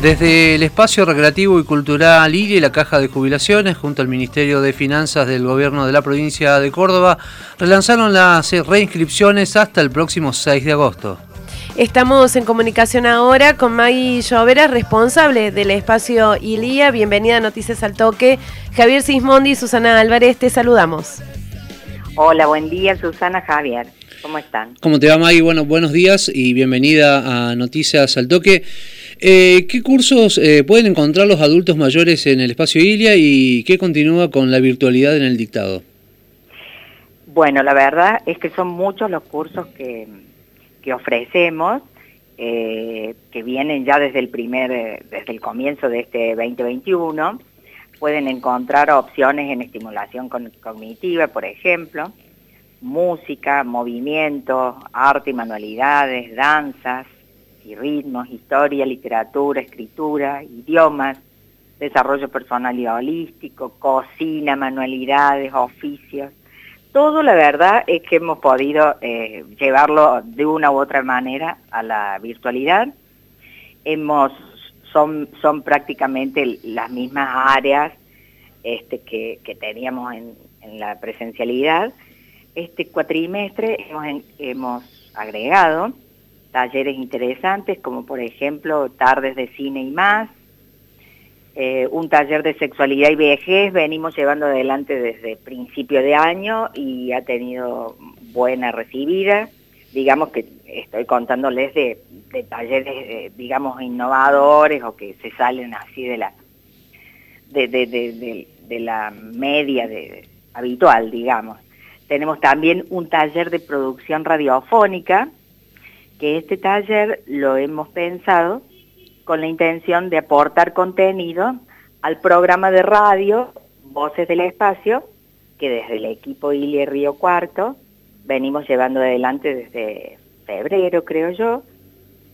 Desde el espacio recreativo y cultural Ilia y la Caja de Jubilaciones, junto al Ministerio de Finanzas del Gobierno de la provincia de Córdoba, relanzaron las reinscripciones hasta el próximo 6 de agosto. Estamos en comunicación ahora con Maggie Llovera, responsable del espacio ILIA. Bienvenida a Noticias al Toque. Javier Sismondi y Susana Álvarez, te saludamos. Hola, buen día Susana Javier. ¿Cómo están? ¿Cómo te va Maggie? Bueno, buenos días y bienvenida a Noticias al Toque. Eh, ¿Qué cursos eh, pueden encontrar los adultos mayores en el espacio ILIA y qué continúa con la virtualidad en el dictado? Bueno, la verdad es que son muchos los cursos que, ofrecemos, eh, que vienen ya desde el primer, desde el comienzo de este 2021. Pueden encontrar opciones en estimulación cognitiva, por ejemplo, música, movimiento, arte y manualidades, danzas, y ritmos, historia, literatura, escritura, idiomas, desarrollo personal y holístico, cocina, manualidades, oficios. Todo la verdad es que hemos podido eh, llevarlo de una u otra manera a la virtualidad. Hemos, son, son prácticamente las mismas áreas este, que, teníamos en, en, la presencialidad. Este cuatrimestre hemos, hemos agregado talleres interesantes como por ejemplo tardes de cine y más, eh, un taller de sexualidad y vejez venimos llevando adelante desde principio de año y ha tenido buena recibida. Digamos que estoy contándoles de, talleres, eh, digamos, innovadores o que se salen así de la, de, de la media habitual, digamos. Tenemos también un taller de producción radiofónica que este taller lo hemos pensado con la intención de aportar contenido al programa de radio Voces del Espacio, que desde el equipo Ilia Río Cuarto venimos llevando adelante desde febrero, creo yo,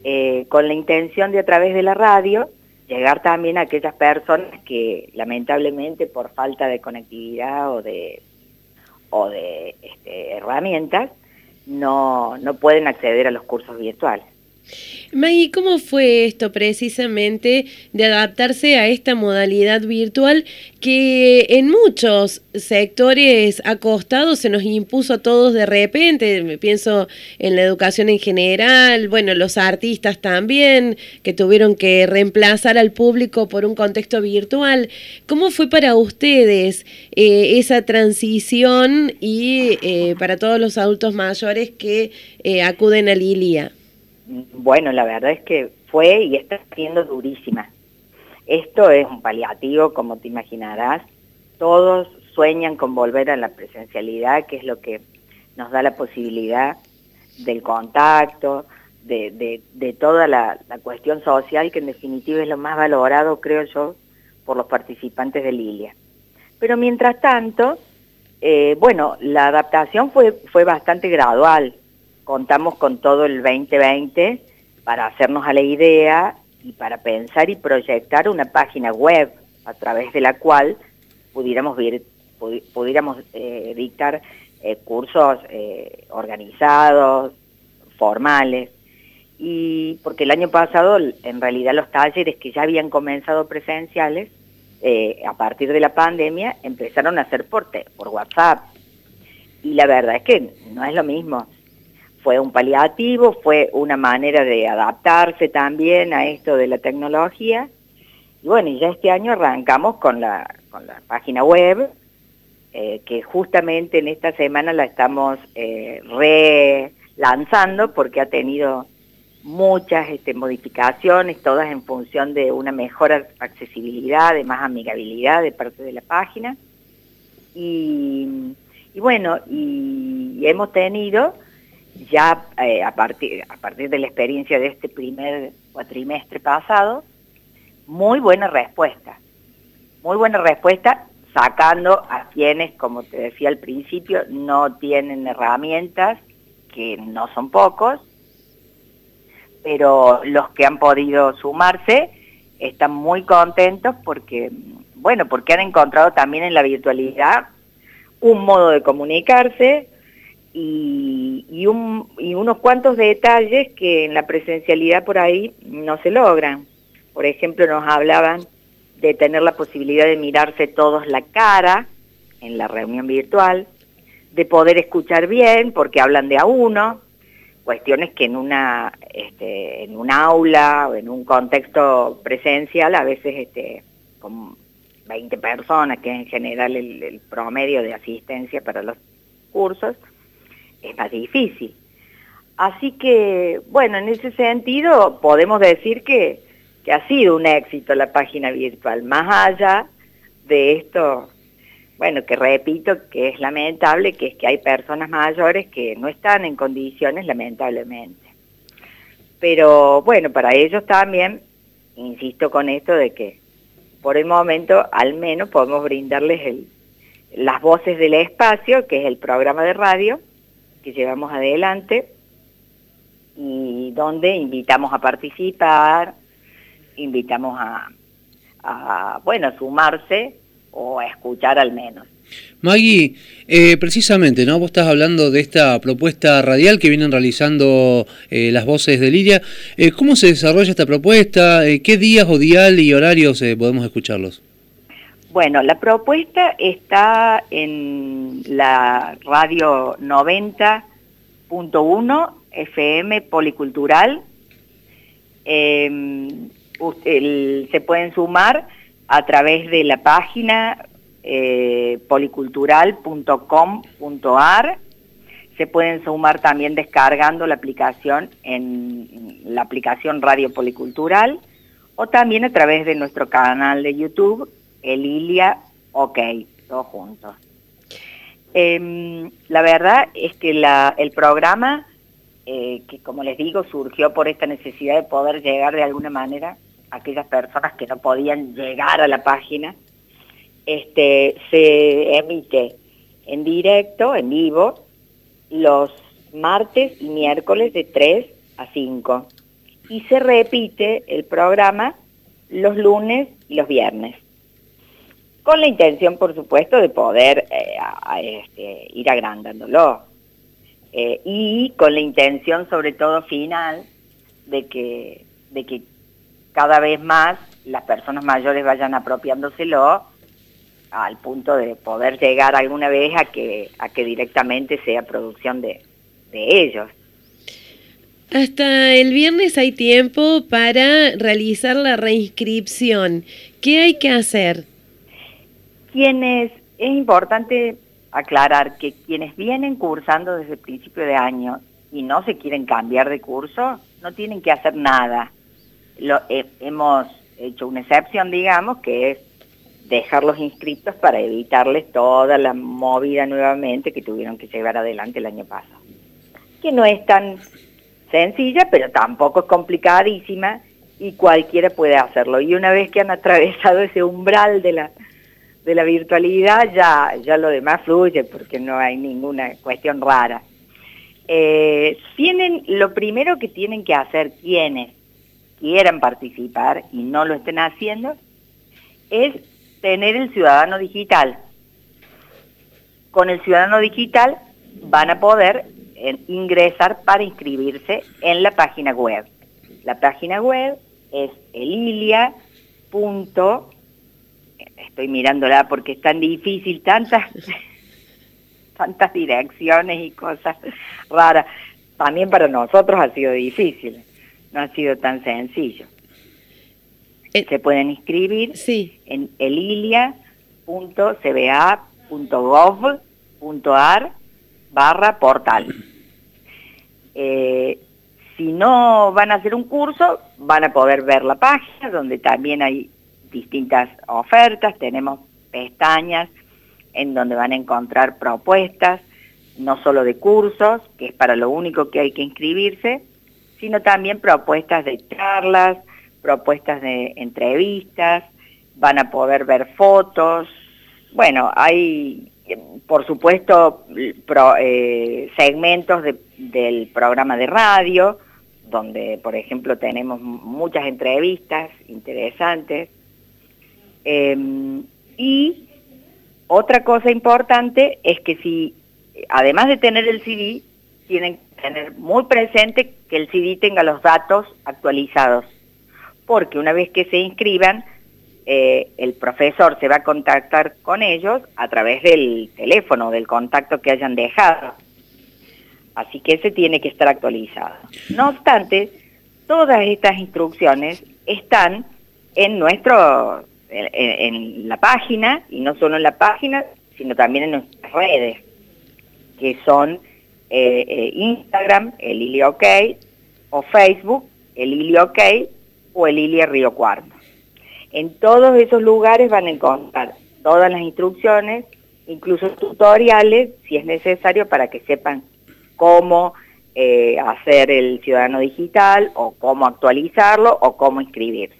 eh, con la intención de a través de la radio llegar también a aquellas personas que lamentablemente por falta de conectividad o de, o de este, herramientas no, no pueden acceder a los cursos virtuales. Maggie, ¿cómo fue esto precisamente de adaptarse a esta modalidad virtual que en muchos sectores ha costado, se nos impuso a todos de repente? Pienso en la educación en general, bueno, los artistas también, que tuvieron que reemplazar al público por un contexto virtual. ¿Cómo fue para ustedes eh, esa transición y eh, para todos los adultos mayores que eh, acuden a Lilia? Bueno, la verdad es que fue y está siendo durísima. Esto es un paliativo, como te imaginarás. Todos sueñan con volver a la presencialidad, que es lo que nos da la posibilidad del contacto, de, toda la, cuestión social, que en definitiva es lo más valorado, creo yo, por los participantes de Lilia. Pero mientras tanto, eh, bueno, la adaptación fue, fue bastante gradual contamos con todo el 2020 para hacernos a la idea y para pensar y proyectar una página web a través de la cual pudiéramos, pudiéramos eh, dictar eh, cursos eh, organizados, formales, y porque el año pasado en realidad los talleres que ya habían comenzado presenciales, a partir de la pandemia, empezaron a hacer por, por WhatsApp. Y la verdad es que no es lo mismo fue un paliativo, fue una manera de adaptarse también a esto de la tecnología. Y bueno, y ya este año arrancamos con la, con la página web, eh, que justamente en esta semana la estamos eh, relanzando porque ha tenido muchas este, modificaciones, todas en función de una mejor accesibilidad, de más amigabilidad de parte de la página. Y, bueno, y hemos tenido ya eh, a, partir, a partir de la experiencia de este primer cuatrimestre pasado, muy buena respuesta. Muy buena respuesta sacando a quienes, como te decía al principio, no tienen herramientas, que no son pocos, pero los que han podido sumarse están muy contentos porque, bueno, porque han encontrado también en la virtualidad un modo de comunicarse, y, y, un, y unos cuantos detalles que en la presencialidad por ahí no se logran. por ejemplo, nos hablaban de tener la posibilidad de mirarse todos la cara en la reunión virtual, de poder escuchar bien porque hablan de a uno, cuestiones que en una este, en un aula o en un contexto presencial a veces este, con 20 personas, que es en general el, promedio de asistencia para los cursos, es más difícil. Así que, bueno, en ese sentido podemos decir que, ha sido un éxito la página virtual, más allá de esto bueno, que repito que es lamentable, que es que hay personas mayores que no están en condiciones, lamentablemente. Pero bueno, para ellos también, insisto con esto de que por el momento al menos podemos brindarles el, las voces del espacio, que es el programa de radio que llevamos adelante y donde invitamos a participar, invitamos a, a bueno, a sumarse o a escuchar al menos. Maggie, eh, precisamente, ¿no? Vos estás hablando de esta propuesta radial que vienen realizando eh, las voces de Lidia. Eh, ¿Cómo se desarrolla esta propuesta? ¿Qué días o dial y horarios podemos escucharlos? Bueno, la propuesta está en la radio 90.1 FM Policultural. Em, se pueden sumar a través de la página eh, policultural.com.ar. Se pueden sumar también descargando la aplicación en la aplicación Radio Policultural o también a través de nuestro canal de YouTube, Elilia OK, todos juntos. Em, la verdad es que el programa, eh, que como les digo, surgió por esta necesidad de poder llegar de alguna manera aquellas personas que no podían llegar a la página, este, se emite en directo, en vivo, los martes y miércoles de 3 a 5. Y se repite el programa los lunes y los viernes. Con la intención, por supuesto, de poder eh, este, ir agrandándolo. Eh, y con la intención, sobre todo, final, de que, de que cada vez más las personas mayores vayan apropiándoselo al punto de poder llegar alguna vez a que, a que directamente sea producción de, de ellos. Hasta el viernes hay tiempo para realizar la reinscripción. ¿Qué hay que hacer? Quienes, es importante aclarar que quienes vienen cursando desde el principio de año y no se quieren cambiar de curso, no tienen que hacer nada lo, hemos hecho una excepción, digamos, que es dejarlos inscritos para evitarles toda la movida nuevamente que tuvieron que llevar adelante el año pasado. Que no es tan sencilla, pero tampoco es complicadísima y cualquiera puede hacerlo. Y una vez que han atravesado ese umbral de la, de la virtualidad, ya, ya lo demás fluye porque no hay ninguna cuestión rara. Eh, tienen, lo primero que tienen que hacer quienes quieran participar y no lo estén haciendo, es tener el ciudadano digital. Con el ciudadano digital van a poder eh, ingresar para inscribirse en la página web. La página web es elilia. Estoy mirándola porque es tan difícil, tantas, tantas direcciones y cosas raras. También para nosotros ha sido difícil no ha sido tan sencillo. Eh, Se pueden inscribir sí. en elilia.cba.gov.ar barra portal. Eh, si no van a hacer un curso, van a poder ver la página donde también hay distintas ofertas, tenemos pestañas en donde van a encontrar propuestas, no solo de cursos, que es para lo único que hay que inscribirse, sino también propuestas de charlas, propuestas de entrevistas, van a poder ver fotos. Bueno, hay, por supuesto, eh, segmentos del programa de radio, donde, por ejemplo, tenemos muchas entrevistas interesantes. Em, y otra cosa importante es que si, además de tener el CD, tienen que tener muy presente que el CD tenga los datos actualizados. porque una vez que se inscriban, eh, el profesor se va a contactar con ellos a través del teléfono, del contacto que hayan dejado. Así que ese tiene que estar actualizado. No obstante, todas estas instrucciones están en nuestro, en, la página, y no solo en la página, sino también en nuestras redes, que son eh, eh, Instagram, el Ili OK, o Facebook, el Ili OK, o el Ili Río Cuarto. En todos esos lugares van a encontrar todas las instrucciones, incluso tutoriales, si es necesario, para que sepan cómo eh, hacer el ciudadano digital o cómo actualizarlo o cómo inscribirse.